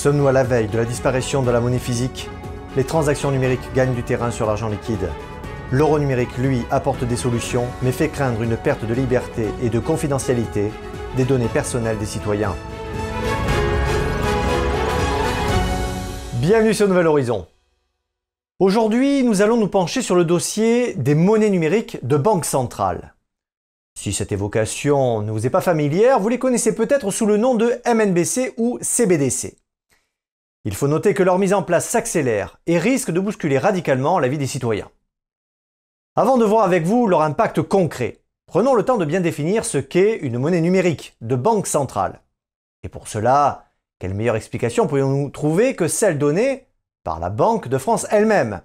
Sommes-nous à la veille de la disparition de la monnaie physique? Les transactions numériques gagnent du terrain sur l'argent liquide. L'euro numérique, lui, apporte des solutions, mais fait craindre une perte de liberté et de confidentialité des données personnelles des citoyens. Bienvenue sur Nouvel Horizon. Aujourd'hui, nous allons nous pencher sur le dossier des monnaies numériques de banque centrale. Si cette évocation ne vous est pas familière, vous les connaissez peut-être sous le nom de MNBC ou CBDC. Il faut noter que leur mise en place s'accélère et risque de bousculer radicalement la vie des citoyens. Avant de voir avec vous leur impact concret, prenons le temps de bien définir ce qu'est une monnaie numérique de banque centrale. Et pour cela, quelle meilleure explication pourrions-nous trouver que celle donnée par la Banque de France elle-même?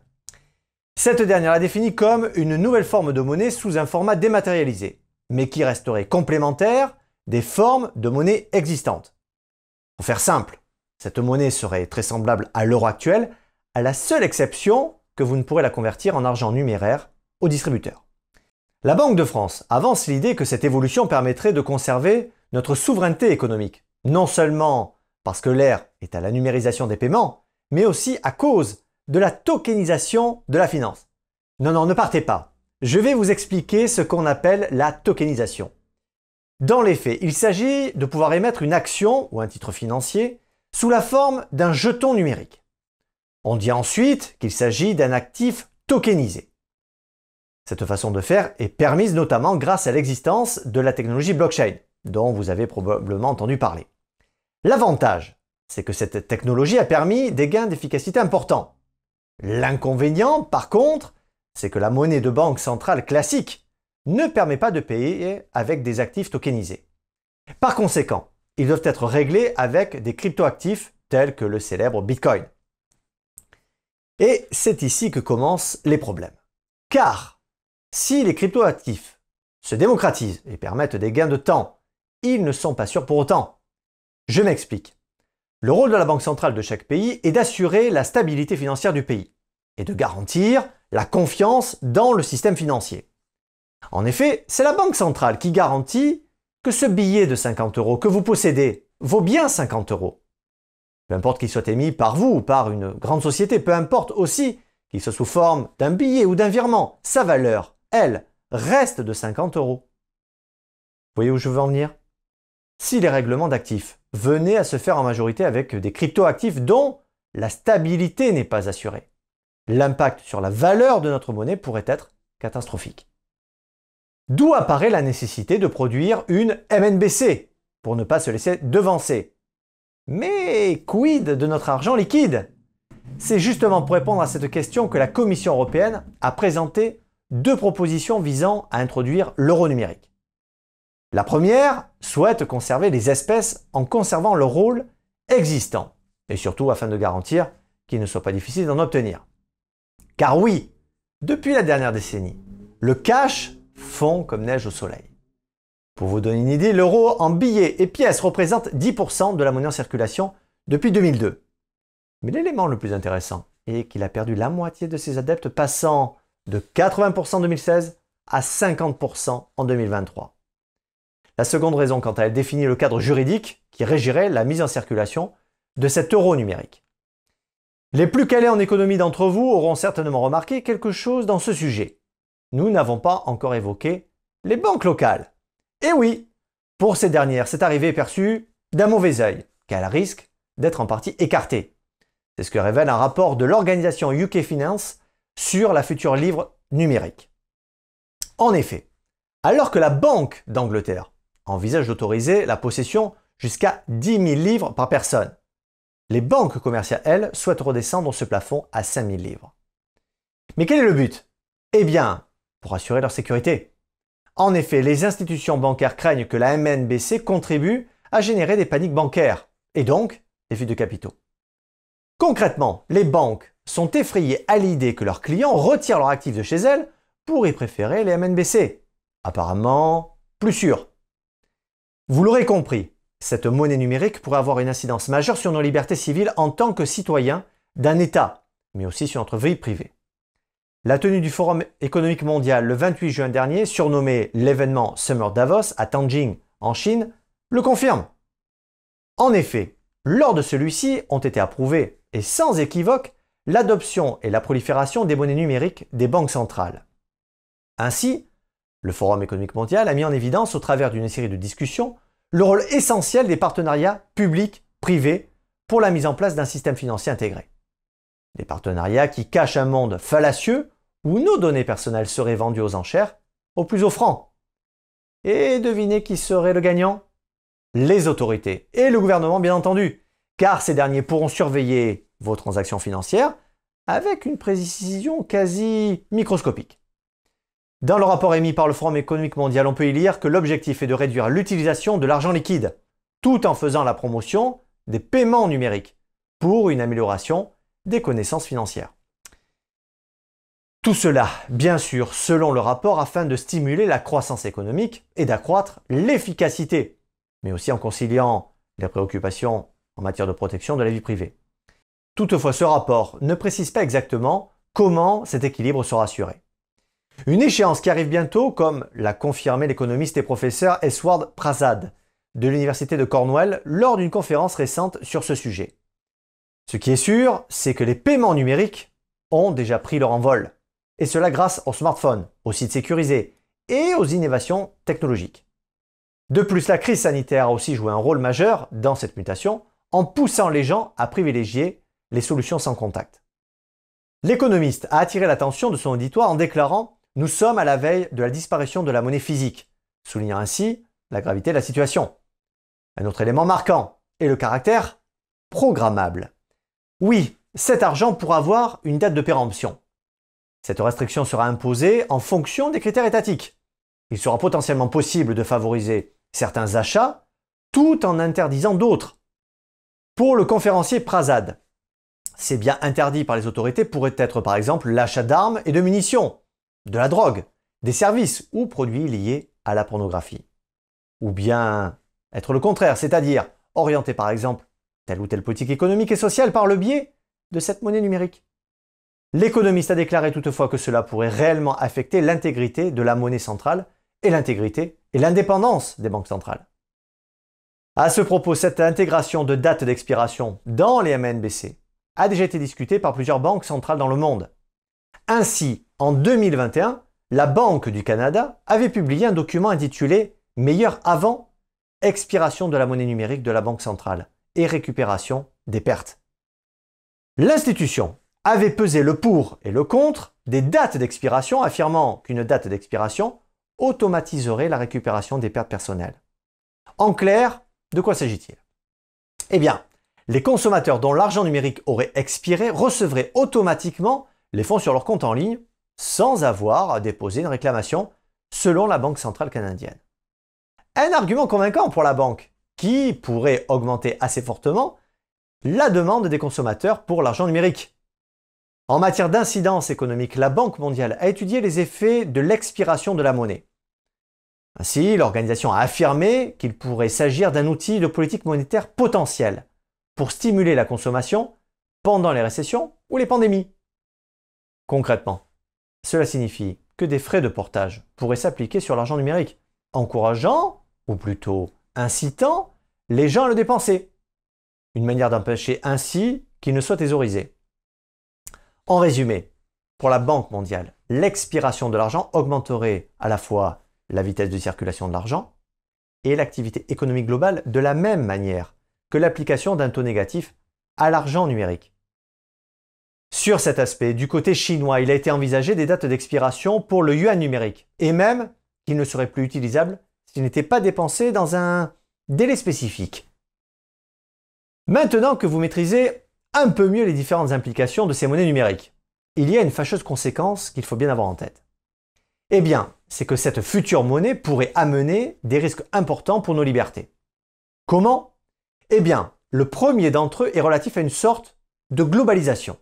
Cette dernière la définit comme une nouvelle forme de monnaie sous un format dématérialisé, mais qui resterait complémentaire des formes de monnaie existantes. Pour faire simple, cette monnaie serait très semblable à l'euro actuel, à la seule exception que vous ne pourrez la convertir en argent numéraire au distributeur. La Banque de France avance l'idée que cette évolution permettrait de conserver notre souveraineté économique, non seulement parce que l'ère est à la numérisation des paiements, mais aussi à cause de la tokenisation de la finance. Non, non, ne partez pas. Je vais vous expliquer ce qu'on appelle la tokenisation. Dans les faits, il s'agit de pouvoir émettre une action ou un titre financier sous la forme d'un jeton numérique. On dit ensuite qu'il s'agit d'un actif tokenisé. Cette façon de faire est permise notamment grâce à l'existence de la technologie blockchain, dont vous avez probablement entendu parler. L'avantage, c'est que cette technologie a permis des gains d'efficacité importants. L'inconvénient, par contre, c'est que la monnaie de banque centrale classique ne permet pas de payer avec des actifs tokenisés. Par conséquent, ils doivent être réglés avec des cryptoactifs tels que le célèbre Bitcoin. Et c'est ici que commencent les problèmes. Car si les cryptoactifs se démocratisent et permettent des gains de temps, ils ne sont pas sûrs pour autant. Je m'explique. Le rôle de la banque centrale de chaque pays est d'assurer la stabilité financière du pays et de garantir la confiance dans le système financier. En effet, c'est la banque centrale qui garantit que ce billet de 50 euros que vous possédez vaut bien 50 euros. Peu importe qu'il soit émis par vous ou par une grande société, peu importe aussi qu'il soit sous forme d'un billet ou d'un virement, sa valeur, elle, reste de 50 euros. Vous voyez où je veux en venir? Si les règlements d'actifs venaient à se faire en majorité avec des cryptoactifs dont la stabilité n'est pas assurée, l'impact sur la valeur de notre monnaie pourrait être catastrophique. D'où apparaît la nécessité de produire une MNBC pour ne pas se laisser devancer. Mais quid de notre argent liquide? C'est justement pour répondre à cette question que la Commission européenne a présenté deux propositions visant à introduire l'euro numérique. La première souhaite conserver les espèces en conservant leur rôle existant, et surtout afin de garantir qu'il ne soit pas difficile d'en obtenir. Car oui, depuis la dernière décennie, le cash comme neige au soleil. Pour vous donner une idée, l'euro en billets et pièces représente 10% de la monnaie en circulation depuis 2002. Mais l'élément le plus intéressant est qu'il a perdu la moitié de ses adeptes, passant de 80% en 2016 à 50% en 2023. La seconde raison, quant à elle, définit le cadre juridique qui régirait la mise en circulation de cet euro numérique. Les plus calés en économie d'entre vous auront certainement remarqué quelque chose dans ce sujet nous n'avons pas encore évoqué les banques locales. Et oui, pour ces dernières, cette arrivée est perçue d'un mauvais œil, car risque d'être en partie écartée. C'est ce que révèle un rapport de l'organisation UK Finance sur la future livre numérique. En effet, alors que la Banque d'Angleterre envisage d'autoriser la possession jusqu'à 10 000 livres par personne, les banques commerciales, elles, souhaitent redescendre ce plafond à 5 000 livres. Mais quel est le but? Eh bien, pour assurer leur sécurité. En effet, les institutions bancaires craignent que la MNBC contribue à générer des paniques bancaires et donc des fuites de capitaux. Concrètement, les banques sont effrayées à l'idée que leurs clients retirent leurs actifs de chez elles pour y préférer les MNBC. Apparemment, plus sûr. Vous l'aurez compris, cette monnaie numérique pourrait avoir une incidence majeure sur nos libertés civiles en tant que citoyens d'un État, mais aussi sur notre vie privée. La tenue du Forum économique mondial le 28 juin dernier, surnommé l'événement Summer Davos à Tianjin en Chine, le confirme. En effet, Lors de celui-ci ont été approuvés, et sans équivoque, l'adoption et la prolifération des monnaies numériques des banques centrales. Ainsi, le Forum économique mondial a mis en évidence, au travers d'une série de discussions, le rôle essentiel des partenariats publics-privés pour la mise en place d'un système financier intégré. Des partenariats qui cachent un monde fallacieux où nos données personnelles seraient vendues aux enchères au plus offrant. Et devinez qui serait le gagnant? Les autorités et le gouvernement bien entendu, car ces derniers pourront surveiller vos transactions financières avec une précision quasi microscopique. Dans le rapport émis par le Forum économique mondial, on peut y lire que l'objectif est de réduire l'utilisation de l'argent liquide, tout en faisant la promotion des paiements numériques, pour une amélioration des connaissances financières. Tout cela, bien sûr, selon le rapport, afin de stimuler la croissance économique et d'accroître l'efficacité, mais aussi en conciliant les préoccupations en matière de protection de la vie privée. Toutefois, ce rapport ne précise pas exactement comment cet équilibre sera assuré. Une échéance qui arrive bientôt, comme l'a confirmé l'économiste et professeur Esward Prasad de l'Université de Cornwall lors d'une conférence récente sur ce sujet. Ce qui est sûr, c'est que les paiements numériques ont déjà pris leur envol, et cela grâce aux smartphones, aux sites sécurisés et aux innovations technologiques. De plus, la crise sanitaire a aussi joué un rôle majeur dans cette mutation en poussant les gens à privilégier les solutions sans contact. L'économiste a attiré l'attention de son auditoire en déclarant Nous sommes à la veille de la disparition de la monnaie physique, soulignant ainsi la gravité de la situation. Un autre élément marquant est le caractère programmable. Oui, cet argent pourra avoir une date de péremption. Cette restriction sera imposée en fonction des critères étatiques. Il sera potentiellement possible de favoriser certains achats tout en interdisant d'autres. Pour le conférencier Prasad, ces biens interdits par les autorités pourraient être par exemple l'achat d'armes et de munitions, de la drogue, des services ou produits liés à la pornographie. Ou bien être le contraire, c'est-à-dire orienter par exemple telle ou telle politique économique et sociale par le biais de cette monnaie numérique. L'économiste a déclaré toutefois que cela pourrait réellement affecter l'intégrité de la monnaie centrale et l'intégrité et l'indépendance des banques centrales. À ce propos, cette intégration de date d'expiration dans les MNBC a déjà été discutée par plusieurs banques centrales dans le monde. Ainsi, en 2021, la Banque du Canada avait publié un document intitulé Meilleur avant expiration de la monnaie numérique de la Banque centrale et récupération des pertes. L'institution avait pesé le pour et le contre des dates d'expiration, affirmant qu'une date d'expiration automatiserait la récupération des pertes personnelles. En clair, de quoi s'agit-il? Eh bien, les consommateurs dont l'argent numérique aurait expiré recevraient automatiquement les fonds sur leur compte en ligne sans avoir à déposer une réclamation selon la Banque centrale canadienne. Un argument convaincant pour la banque, qui pourrait augmenter assez fortement la demande des consommateurs pour l'argent numérique. En matière d'incidence économique, la Banque mondiale a étudié les effets de l'expiration de la monnaie. Ainsi, l'organisation a affirmé qu'il pourrait s'agir d'un outil de politique monétaire potentiel pour stimuler la consommation pendant les récessions ou les pandémies. Concrètement, cela signifie que des frais de portage pourraient s'appliquer sur l'argent numérique, encourageant ou plutôt incitant les gens à le dépenser. Une manière d'empêcher ainsi qu'il ne soit thésaurisé. En résumé, pour la Banque mondiale, l'expiration de l'argent augmenterait à la fois la vitesse de circulation de l'argent et l'activité économique globale de la même manière que l'application d'un taux négatif à l'argent numérique. Sur cet aspect, du côté chinois, il a été envisagé des dates d'expiration pour le yuan numérique, et même qu'il ne serait plus utilisable qui n'était pas dépensé dans un délai spécifique. Maintenant que vous maîtrisez un peu mieux les différentes implications de ces monnaies numériques, il y a une fâcheuse conséquence qu'il faut bien avoir en tête. Eh bien, c'est que cette future monnaie pourrait amener des risques importants pour nos libertés. Comment? Eh bien, le premier d'entre eux est relatif à une sorte de globalisation.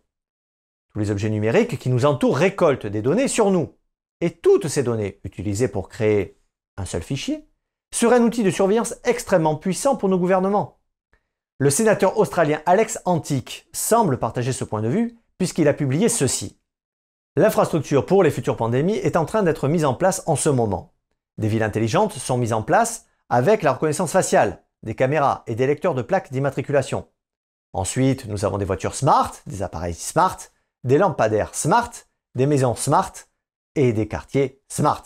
Tous les objets numériques qui nous entourent récoltent des données sur nous. Et toutes ces données, utilisées pour créer un seul fichier, serait un outil de surveillance extrêmement puissant pour nos gouvernements. Le sénateur australien Alex Antique semble partager ce point de vue puisqu'il a publié ceci. L'infrastructure pour les futures pandémies est en train d'être mise en place en ce moment. Des villes intelligentes sont mises en place avec la reconnaissance faciale, des caméras et des lecteurs de plaques d'immatriculation. Ensuite, nous avons des voitures smart, des appareils smart, des lampadaires smart, des maisons smart et des quartiers smart.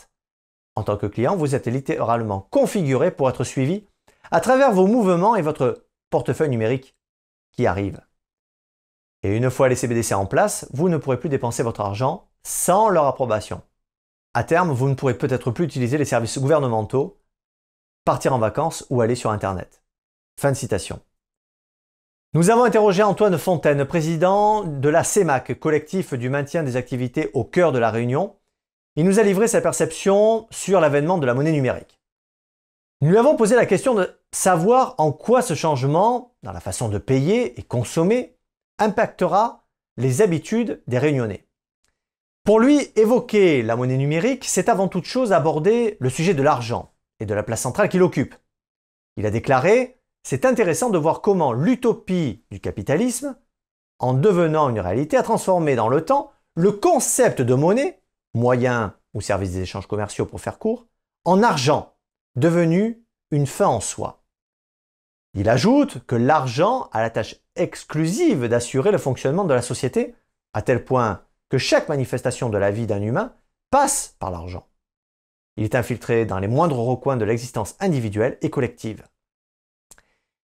En tant que client, vous êtes littéralement configuré pour être suivi à travers vos mouvements et votre portefeuille numérique qui arrive. Et une fois les CBDC en place, vous ne pourrez plus dépenser votre argent sans leur approbation. À terme, vous ne pourrez peut-être plus utiliser les services gouvernementaux, partir en vacances ou aller sur Internet. Fin de citation. Nous avons interrogé Antoine Fontaine, président de la CEMAC, collectif du maintien des activités au cœur de la Réunion. Il nous a livré sa perception sur l'avènement de la monnaie numérique. Nous lui avons posé la question de savoir en quoi ce changement dans la façon de payer et consommer impactera les habitudes des réunionnais. Pour lui, évoquer la monnaie numérique, c'est avant toute chose aborder le sujet de l'argent et de la place centrale qu'il occupe. Il a déclaré C'est intéressant de voir comment l'utopie du capitalisme, en devenant une réalité, a transformé dans le temps le concept de monnaie, moyen ou service des échanges commerciaux pour faire court, en argent, devenu une fin en soi. Il ajoute que l'argent a la tâche exclusive d'assurer le fonctionnement de la société, à tel point que chaque manifestation de la vie d'un humain passe par l'argent. Il est infiltré dans les moindres recoins de l'existence individuelle et collective.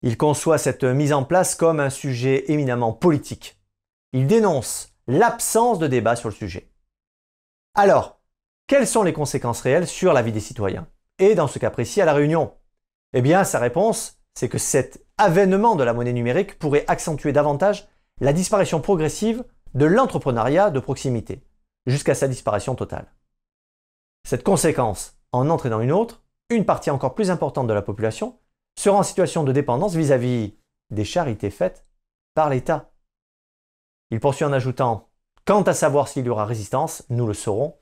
Il conçoit cette mise en place comme un sujet éminemment politique. Il dénonce l'absence de débat sur le sujet. Alors, quelles sont les conséquences réelles sur la vie des citoyens? Et dans ce cas précis, à La Réunion Eh bien, sa réponse, c'est que cet avènement de la monnaie numérique pourrait accentuer davantage la disparition progressive de l'entrepreneuriat de proximité, jusqu'à sa disparition totale. Cette conséquence en entraînant une autre, une partie encore plus importante de la population sera en situation de dépendance vis-à-vis des charités faites par l'État. Il poursuit en ajoutant Quant à savoir s'il y aura résistance, nous le saurons,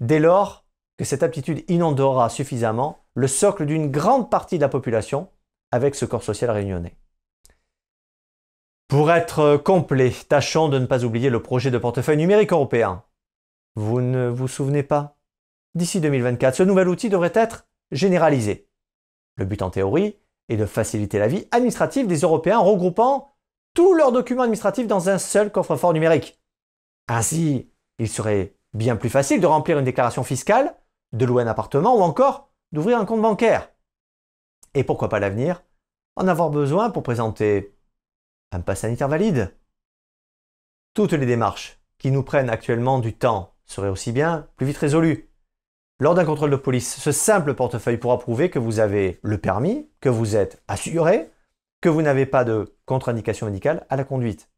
dès lors que cette aptitude inondera suffisamment le socle d'une grande partie de la population avec ce corps social réunionnais. Pour être complet, tâchons de ne pas oublier le projet de portefeuille numérique européen. Vous ne vous souvenez pas? D'ici 2024, ce nouvel outil devrait être généralisé. Le but en théorie est de faciliter la vie administrative des Européens en regroupant tous leurs documents administratifs dans un seul coffre-fort numérique. Ainsi, il serait bien plus facile de remplir une déclaration fiscale, de louer un appartement ou encore d'ouvrir un compte bancaire. Et pourquoi pas l'avenir En avoir besoin pour présenter un pass sanitaire valide. Toutes les démarches qui nous prennent actuellement du temps seraient aussi bien plus vite résolues. Lors d'un contrôle de police, ce simple portefeuille pourra prouver que vous avez le permis, que vous êtes assuré, que vous n'avez pas de contre-indication médicale à la conduite.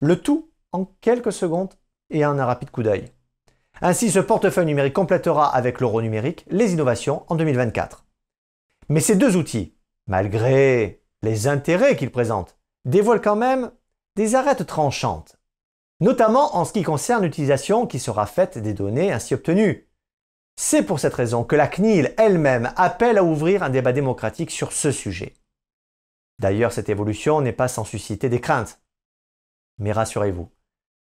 Le tout en quelques secondes et en un rapide coup d'œil. Ainsi, ce portefeuille numérique complétera avec l'euro numérique les innovations en 2024. Mais ces deux outils, malgré les intérêts qu'ils présentent, dévoilent quand même des arêtes tranchantes, notamment en ce qui concerne l'utilisation qui sera faite des données ainsi obtenues. C'est pour cette raison que la CNIL elle-même appelle à ouvrir un débat démocratique sur ce sujet. D'ailleurs, cette évolution n'est pas sans susciter des craintes. Mais rassurez-vous,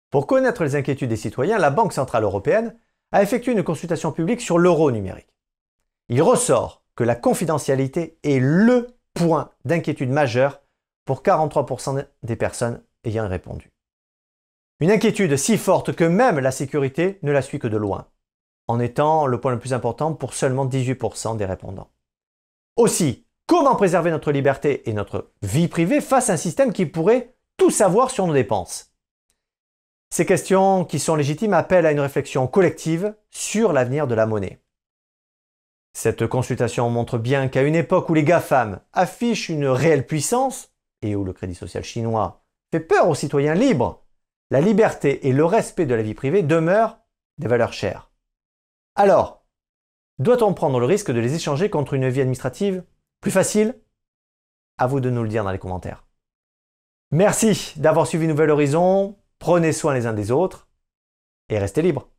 pour connaître les inquiétudes des citoyens, la Banque Centrale Européenne a effectué une consultation publique sur l'euro numérique. Il ressort que la confidentialité est le point d'inquiétude majeur pour 43% des personnes ayant répondu. Une inquiétude si forte que même la sécurité ne la suit que de loin en étant le point le plus important pour seulement 18% des répondants. Aussi, comment préserver notre liberté et notre vie privée face à un système qui pourrait tout savoir sur nos dépenses? Ces questions qui sont légitimes appellent à une réflexion collective sur l'avenir de la monnaie. Cette consultation montre bien qu'à une époque où les GAFAM affichent une réelle puissance et où le crédit social chinois fait peur aux citoyens libres, la liberté et le respect de la vie privée demeurent des valeurs chères. Alors, doit-on prendre le risque de les échanger contre une vie administrative plus facile? À vous de nous le dire dans les commentaires. Merci d'avoir suivi Nouvel Horizon, prenez soin les uns des autres et restez libres.